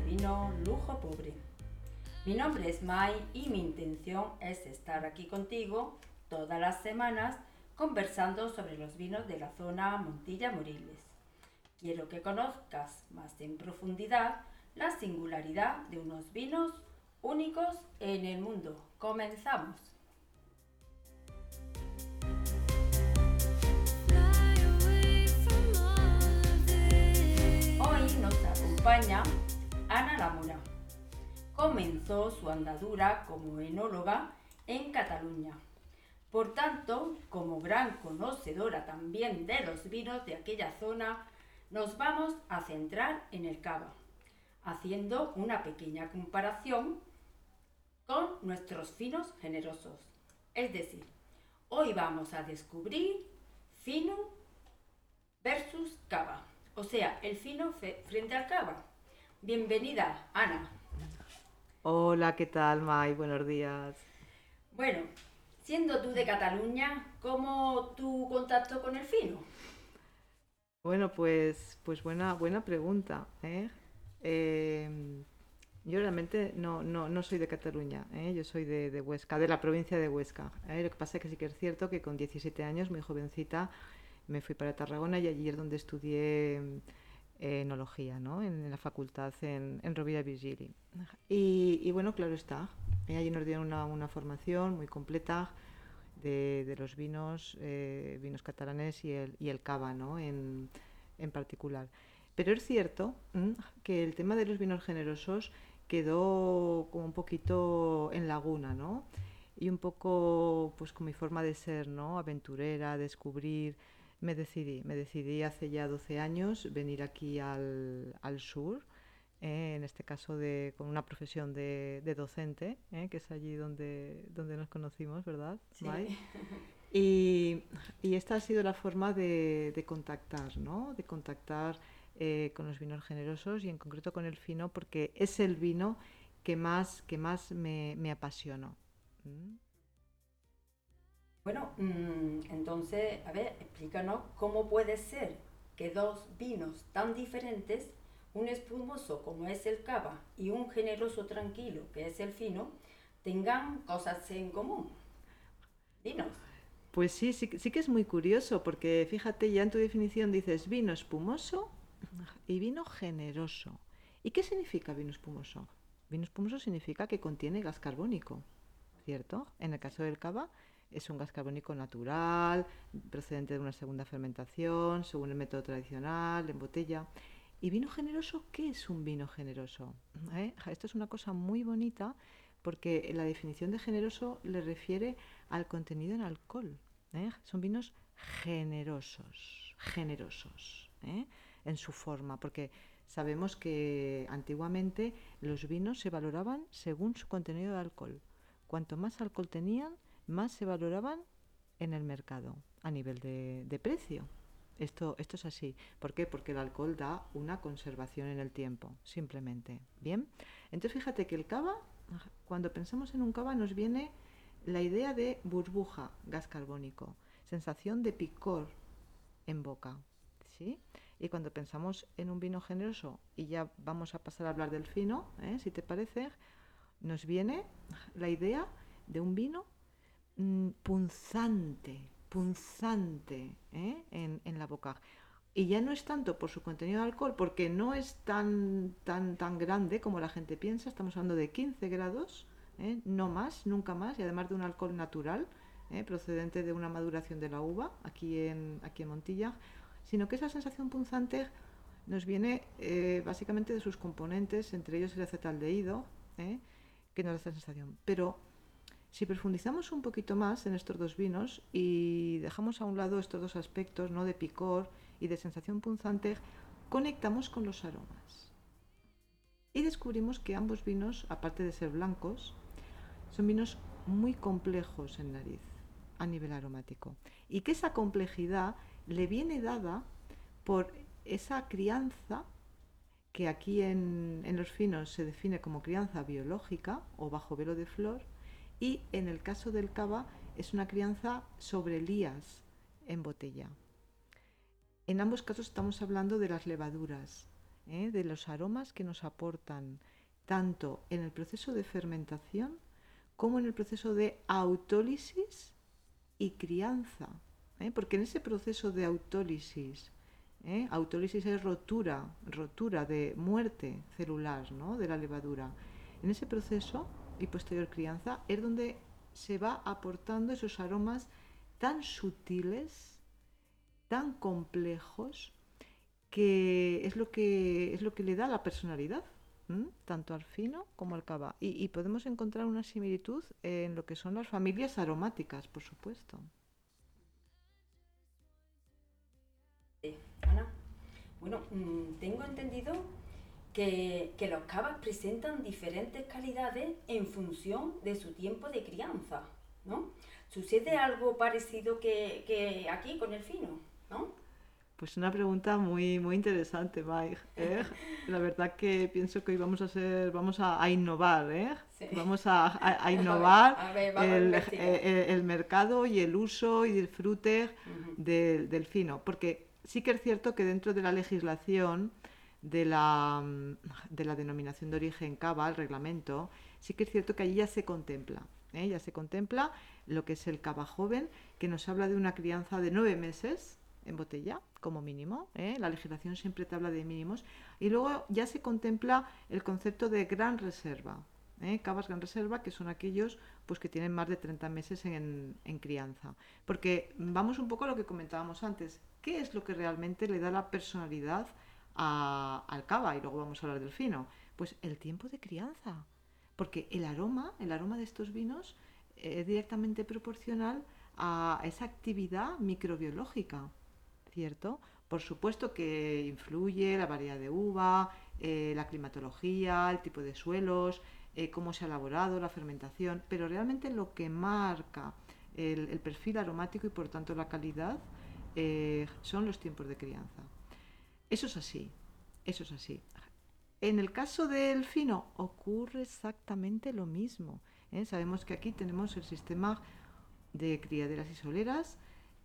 vino Lujo Pobre. Mi nombre es Mai y mi intención es estar aquí contigo todas las semanas conversando sobre los vinos de la zona Montilla Moriles. Quiero que conozcas más en profundidad la singularidad de unos vinos únicos en el mundo. Comenzamos. Hoy nos acompaña. Comenzó su andadura como enóloga en Cataluña. Por tanto, como gran conocedora también de los vinos de aquella zona, nos vamos a centrar en el cava, haciendo una pequeña comparación con nuestros finos generosos. Es decir, hoy vamos a descubrir fino versus cava, o sea, el fino frente al cava. Bienvenida, Ana. Hola, ¿qué tal, Mai? Buenos días. Bueno, siendo tú de Cataluña, ¿cómo tu contacto con el fino? Bueno, pues, pues buena, buena pregunta. ¿eh? Em, yo realmente no, no, no, soy de Cataluña, ¿eh? yo soy de, de, Huesca, de la provincia de Huesca. ¿eh? Lo que pasa es que sí que es cierto que con 17 años, muy jovencita, me fui para Tarragona y allí es donde estudié enología, ¿no? en, la facultad en, en Rovira Virgili. Y, bueno, claro está, allí nos dieron una, una formación muy completa de, de los vinos, eh, vinos catalanes y el, y el cava ¿no? en, en particular. Pero es cierto que el tema de los vinos generosos quedó como un poquito en laguna, ¿no? Y un poco pues con mi forma de ser, ¿no? Aventurera, descubrir, me decidí, me decidí hace ya 12 años venir aquí al, al sur, eh, en este caso de, con una profesión de, de docente, eh, que es allí donde, donde nos conocimos, ¿verdad? Sí. Y, y, esta ha sido la forma de, de contactar, ¿no? De contactar eh, con los vinos generosos y en concreto con el fino porque es el vino que más, que más me, me apasionó. ¿Mm? Bueno, mmm, entonces, a ver, explícanos cómo puede ser que dos vinos tan diferentes, un espumoso como es el cava y un generoso tranquilo que es el fino, tengan cosas en común. Dinos. Pues sí, sí, sí que es muy curioso porque fíjate, ya en tu definición dices vino espumoso y vino generoso. ¿Y qué significa vino espumoso? Vino espumoso significa que contiene gas carbónico, ¿cierto? En el caso del cava es un gas carbónico natural, procedente de una segunda fermentación, según el método tradicional, en botella. ¿Y vino generoso? ¿Qué es un vino generoso? ¿Eh? Esto es una cosa muy bonita porque la definición de generoso le refiere al contenido en alcohol. ¿eh? Son vinos generosos, generosos. ¿eh? en su forma, porque sabemos que antiguamente los vinos se valoraban según su contenido de alcohol. Cuanto más alcohol tenían, más se valoraban en el mercado a nivel de, precio. Esto, esto es así. ¿Por qué? Porque el alcohol da una conservación en el tiempo, simplemente. Bien. Entonces fíjate que el cava, cuando pensamos en un cava, nos viene la idea de burbuja, gas carbónico, sensación de picor en boca. ¿sí? Y cuando pensamos en un vino generoso, y ya vamos a pasar a hablar del fino, ¿eh? si te parece, nos viene la idea de un vino punzante, punzante ¿eh? en, en, la boca. Y ya no es tanto por su contenido de alcohol, porque no es tan, tan, tan grande como la gente piensa, estamos hablando de 15 grados, ¿eh? no más, nunca más, y además de un alcohol natural, ¿eh? procedente de una maduración de la uva aquí en, aquí en Montilla sino que esa sensación punzante nos viene eh, básicamente de sus componentes, entre ellos el acetaldehído, ¿eh? que nos da esta sensación. Pero si profundizamos un poquito más en estos dos vinos y dejamos a un lado estos dos aspectos ¿no? de picor y de sensación punzante, conectamos con los aromas. Y descubrimos que ambos vinos, aparte de ser blancos, son vinos muy complejos en nariz a nivel aromático. Y que esa complejidad le viene dada por esa crianza que aquí en, los finos se define como crianza biológica o bajo velo de flor y en el caso del cava es una crianza sobre lías en botella. En ambos casos estamos hablando de las levaduras ¿eh? de los aromas que nos aportan tanto en el proceso de fermentación como en el proceso de autólisis y crianza. ¿eh? Porque en ese proceso de autólisis, ¿eh? autólisis es rotura, rotura de muerte celular ¿no? de la levadura. En ese proceso y posterior crianza es donde se va aportando esos aromas tan sutiles, tan complejos, que es lo que, es lo que le da la personalidad, tanto al fino como al cava. Y, podemos encontrar una similitud en lo que son las familias aromáticas, por supuesto. Ana, bueno, mm, tengo entendido que, que, los cavas presentan diferentes calidades en función de su tiempo de crianza, ¿no? ¿Sucede algo parecido que, que aquí con el fino, no? Pues una pregunta muy, muy interesante, Mike. ¿eh? La verdad que pienso que hoy vamos a ser, vamos a, innovar, ¿eh? Vamos a, innovar el, mercado y el uso y disfrute del fino. Porque sí que es cierto que dentro de la legislación de la, de la denominación de origen cava, el reglamento, sí que es cierto que allí ya se contempla. ¿eh? Ya se contempla lo que es el cava joven, que nos habla de una crianza de nueve meses en botella, como mínimo. ¿eh? La legislación siempre te habla de mínimos. Y luego ya se contempla el concepto de gran reserva. ¿eh? Gran reserva, que son aquellos pues, que tienen más de 30 meses en, crianza. Porque vamos un poco a lo que comentábamos antes. ¿Qué es lo que realmente le da la personalidad al cava? Y luego vamos a hablar del fino. Pues el tiempo de crianza. Porque el aroma, el aroma de estos vinos es directamente proporcional a esa actividad microbiológica. ¿cierto? Por supuesto que influye la variedad de uva, eh, la climatología, el tipo de suelos, eh, cómo se ha elaborado, la fermentación, pero realmente lo que marca el, perfil aromático y por tanto la calidad eh, son los tiempos de crianza. Eso es así, eso es así. En el caso del fino ocurre exactamente lo mismo. Sabemos que aquí tenemos el sistema de criaderas y soleras,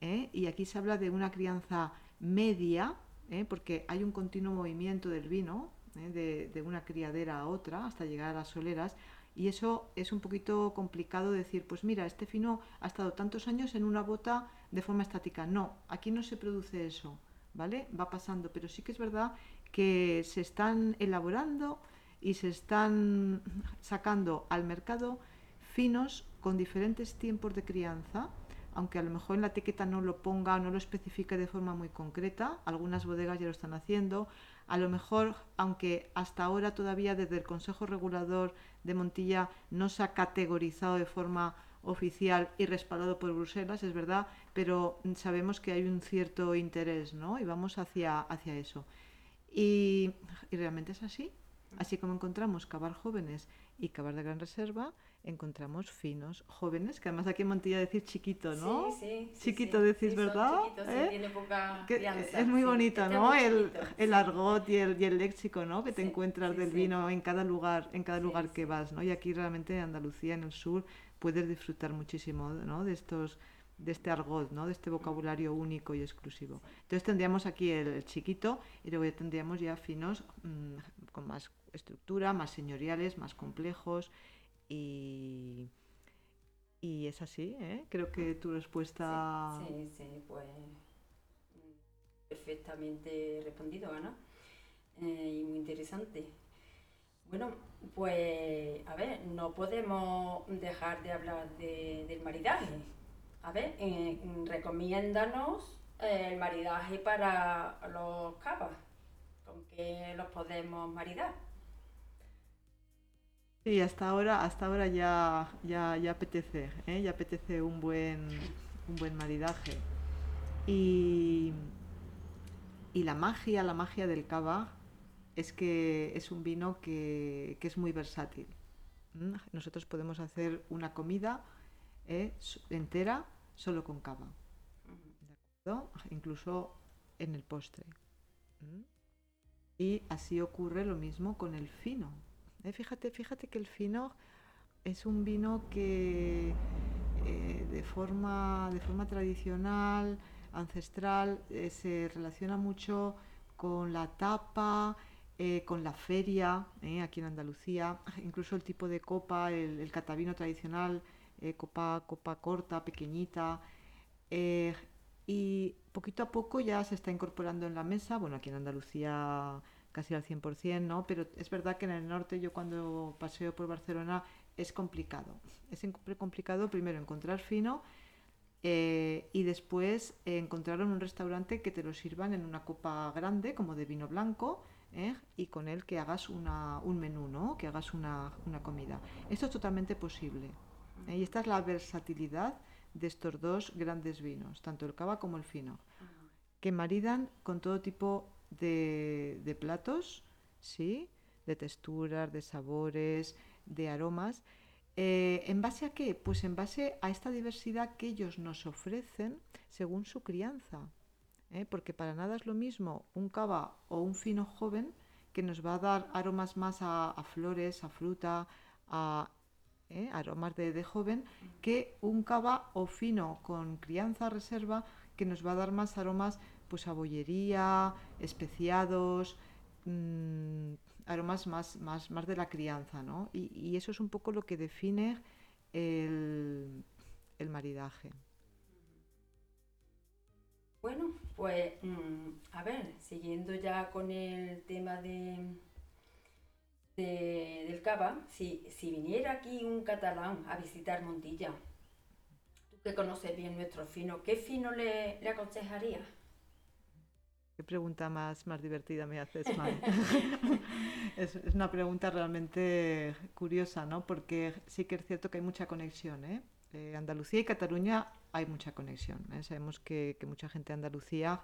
¿eh? y aquí se habla de una crianza media, ¿eh? porque hay un continuo movimiento del vino ¿eh? de, una criadera a otra hasta llegar a las soleras. Y eso es un poquito complicado decir, pues mira, este fino ha estado tantos años en una bota de forma estática. No, aquí no se produce eso, ¿vale? Va pasando, pero sí que es verdad que se están elaborando y se están sacando al mercado finos con diferentes tiempos de crianza aunque a lo mejor en la etiqueta no lo ponga, no lo especifique de forma muy concreta, algunas bodegas ya lo están haciendo, a lo mejor, aunque hasta ahora todavía desde el Consejo Regulador de Montilla no se ha categorizado de forma oficial y respaldado por Bruselas, es verdad, pero sabemos que hay un cierto interés, ¿no? Y vamos hacia, hacia eso. Y, y realmente es así. Así como encontramos cavar jóvenes y cavar de gran reserva, encontramos finos, jóvenes, que además aquí en Montilla decir chiquito, ¿no? Sí, sí. Chiquito decís, ¿verdad? ¿Eh? tiene poca es muy bonito, ¿no? el, el argot y el, y el, léxico, ¿no? Que te encuentras del vino en cada lugar, en cada lugar que vas, ¿no? Y aquí realmente en Andalucía, en el sur, puedes disfrutar muchísimo, ¿no? De estos de este argot, ¿no? de este vocabulario único y exclusivo. Entonces tendríamos aquí el, chiquito y luego ya tendríamos ya finos mm, con más estructura, más señoriales, más complejos y, y es así, ¿eh? Creo que tu respuesta... Sí, sí, pues perfectamente respondido, Ana. Eh, y muy interesante. Bueno, pues a ver, no podemos dejar de hablar del maridaje. A ver, recomiéndanos el maridaje para los capas. ¿Con qué los podemos maridar? Sí, hasta ahora, hasta ahora ya, ya, ya apetece, ¿eh? ya apetece un buen, un buen maridaje. Y, y la magia, la magia del cava es que es un vino que, es muy versátil. Nosotros podemos hacer una comida ¿eh? entera solo con cava. Incluso en el postre. Y así ocurre lo mismo con el fino. Eh, fíjate, fíjate que el fino es un vino que eh, de, forma, de forma tradicional, ancestral, eh, se relaciona mucho con la tapa, eh, con la feria, eh, aquí en Andalucía, incluso el tipo de copa, el, el tradicional, eh, copa, copa corta, pequeñita, y poquito a poco ya se está incorporando en la mesa, bueno, aquí en Andalucía casi al 100%, ¿no? Pero es verdad que en el norte yo cuando paseo por Barcelona es complicado. Es complicado primero encontrar fino y después encontrar en un restaurante que te lo sirvan en una copa grande como de vino blanco ¿eh? y con él que hagas una, un menú, ¿no? que hagas una, una comida. Esto es totalmente posible. Y esta es la versatilidad de estos dos grandes vinos, tanto el cava como el fino, que maridan con todo tipo de, de platos, ¿sí? de texturas, de sabores, de aromas. Eh, ¿En base a qué? Pues en base a esta diversidad que ellos nos ofrecen según su crianza. ¿Eh? Porque para nada es lo mismo un cava o un fino joven que nos va a dar aromas más a, flores, a fruta, a ¿eh? aromas de, de, joven, que un cava o fino con crianza reserva que nos va a dar más aromas pues a bollería, especiados, mmm, aromas más, más, más de la crianza, ¿no? Y, y, eso es un poco lo que define el, el maridaje. Bueno, pues mmm, a ver, siguiendo ya con el tema de, de, del cava, si, si viniera aquí un catalán a visitar Montilla, tú que conoces bien nuestro fino, ¿qué fino le, le aconsejaría? ¿Qué pregunta más, más divertida me haces, Mari? es, es, una pregunta realmente curiosa, ¿no? Porque sí que es cierto que hay mucha conexión, ¿eh? Eh Andalucía y Cataluña hay mucha conexión. ¿eh? Sabemos que, que, mucha gente de Andalucía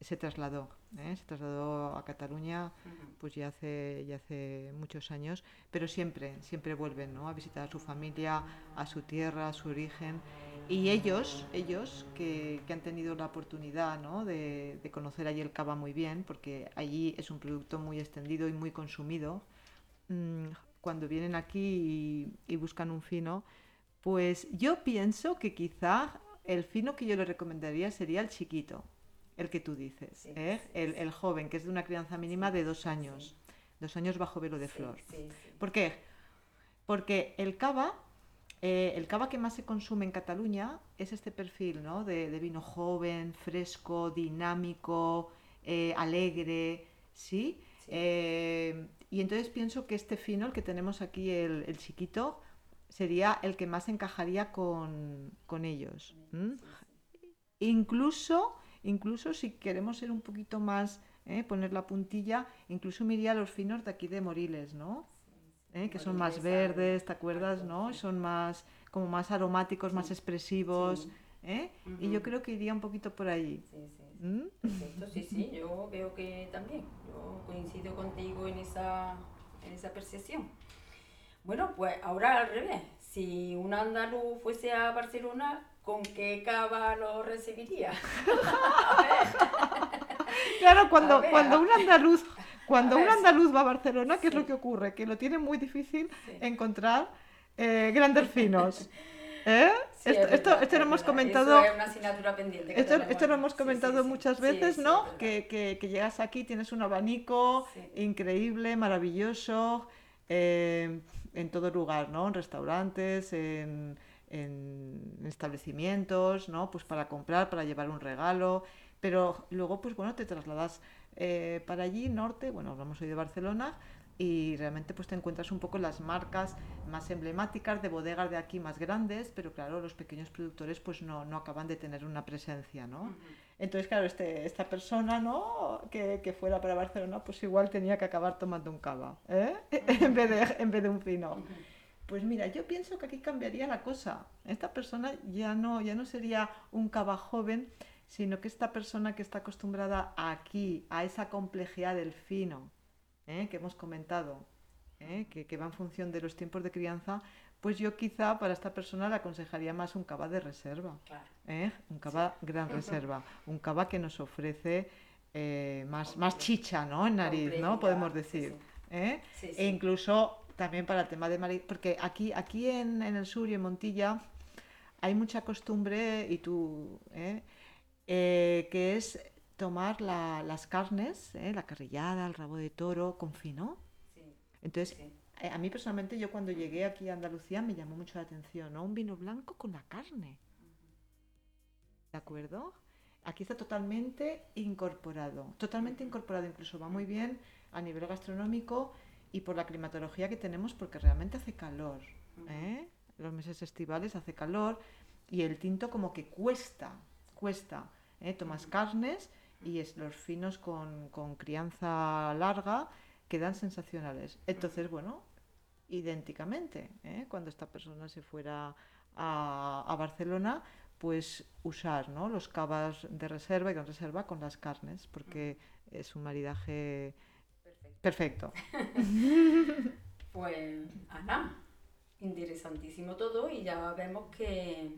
se trasladó, ¿eh? se trasladó a Cataluña pues ya hace, ya hace muchos años, pero siempre, siempre vuelven ¿no? a visitar a su familia, a su tierra, a su origen. Y ellos, ellos que, que han tenido la oportunidad ¿no? de, de, conocer allí el cava muy bien, porque allí es un producto muy extendido y muy consumido, mmm, cuando vienen aquí y, y buscan un fino, pues yo pienso que quizá el fino que yo les recomendaría sería el chiquito, el que tú dices, sí, ¿eh? sí, el, el, joven, que es de una crianza mínima de dos años, dos años bajo velo de flor. ¿Por qué? Porque el cava, eh, el cava que más se consume en Cataluña es este perfil ¿no? de, de vino joven, fresco, dinámico, eh, alegre, ¿sí? Eh, y entonces pienso que este fino, el que tenemos aquí, el, el chiquito, sería el que más encajaría con, con ellos. ¿Mm? Incluso Incluso si queremos ser un poquito más, ¿eh? poner la puntilla, incluso me iría a los finos de aquí de Moriles, ¿no? ¿Eh? Que son más verdes, ¿te acuerdas, no? Son más, como más aromáticos, más expresivos. ¿eh? Y yo creo que iría un poquito por. ¿Mm? Perfecto, sí, sí, yo veo que también. Yo coincido contigo en esa, en esa percepción. Bueno, pues ahora al revés. Si un andaluz fuese a Barcelona, ¿con qué cava lo recibiría? claro, cuando, cuando un andaluz, cuando un andaluz va a Barcelona, ¿qué sí. es lo que ocurre? Que lo tiene muy difícil sí. encontrar eh, grandes finos. ¿Eh? Sí, esto, verdad, esto, esto, lo hemos comentado. Es una asignatura pendiente. Que esto, esto, lo hemos comentado muchas veces, ¿no? Que, que, que, llegas aquí, tienes un abanico increíble, maravilloso, eh, en todo lugar, ¿no? En restaurantes, en, en establecimientos, ¿no? Pues para comprar, para llevar un regalo, pero luego, pues bueno, te trasladas eh, para allí, norte, bueno, hablamos hoy de Barcelona, y realmente pues te encuentras un poco las marcas más emblemáticas de bodegas de aquí más grandes, pero claro, los pequeños productores pues no, no acaban de tener una presencia, ¿no? Entonces, claro, este, esta persona, ¿no? Que, que, fuera para Barcelona, pues igual tenía que acabar tomando un cava, ¿eh? En, vez de, en vez de un fino. Pues mira, yo pienso que aquí cambiaría la cosa. Esta persona ya no, ya no sería un cava joven, sino que esta persona que está acostumbrada aquí, a esa complejidad del fino, ¿eh? que hemos comentado, ¿eh? que, que, va en función de los tiempos de crianza, pues yo quizá para esta persona le aconsejaría más un cava de reserva, claro. ¿eh? un cava sí. gran reserva, un cava que nos ofrece eh, más, más chicha ¿no? en nariz, ¿no? podemos decir. ¿eh? E incluso también para el tema de marido, porque aquí, aquí en, en, el sur y en Montilla hay mucha costumbre, y tú, ¿eh? Eh, que es tomar la- las carnes, ¿eh? la carrillada, el rabo de toro con fino. Sí, Entonces, sí. Eh, a mí personalmente, yo cuando llegué aquí a Andalucía me llamó mucho la atención, ¿no? Un vino blanco con la carne. ¿De acuerdo? Aquí está totalmente incorporado, totalmente incorporado, incluso va muy bien a nivel gastronómico y por la climatología que tenemos, porque realmente hace calor. ¿eh? Los meses estivales hace calor y el tinto como que cuesta, cuesta. ¿eh? Tomas carnes y es, los finos con, con crianza larga quedan sensacionales. Entonces, bueno, idénticamente, ¿eh? cuando esta persona se fuera a, a Barcelona, pues usar ¿no? los cavas de reserva y con reserva con las carnes, porque es un maridaje Perfecto. perfecto. Pues, Ana, interesantísimo todo y ya vemos que,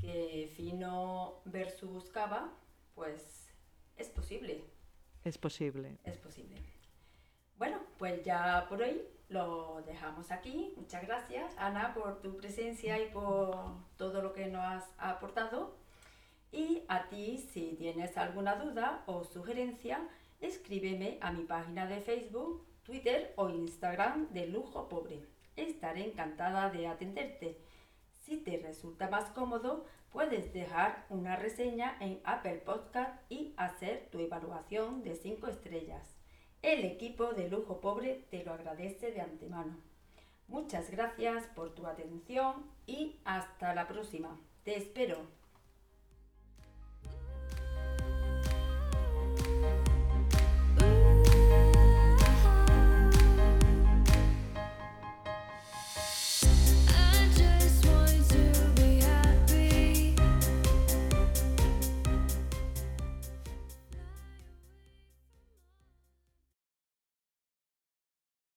que fino versus cava, pues es posible, Es posible. es posible. Bueno, pues ya por hoy lo dejamos aquí. Muchas gracias, Ana, por tu presencia y por todo lo que nos has aportado. Y a ti, si tienes alguna duda o sugerencia, escríbeme a mi página de Facebook, Twitter o Instagram de Lujo Pobre. Estaré encantada de atenderte. Si te resulta más cómodo, puedes dejar una reseña en Apple Podcast y hacer tu evaluación de 5 estrellas. El equipo de Lujo Pobre te lo agradece de antemano. Muchas gracias por tu atención y hasta la próxima. Te espero.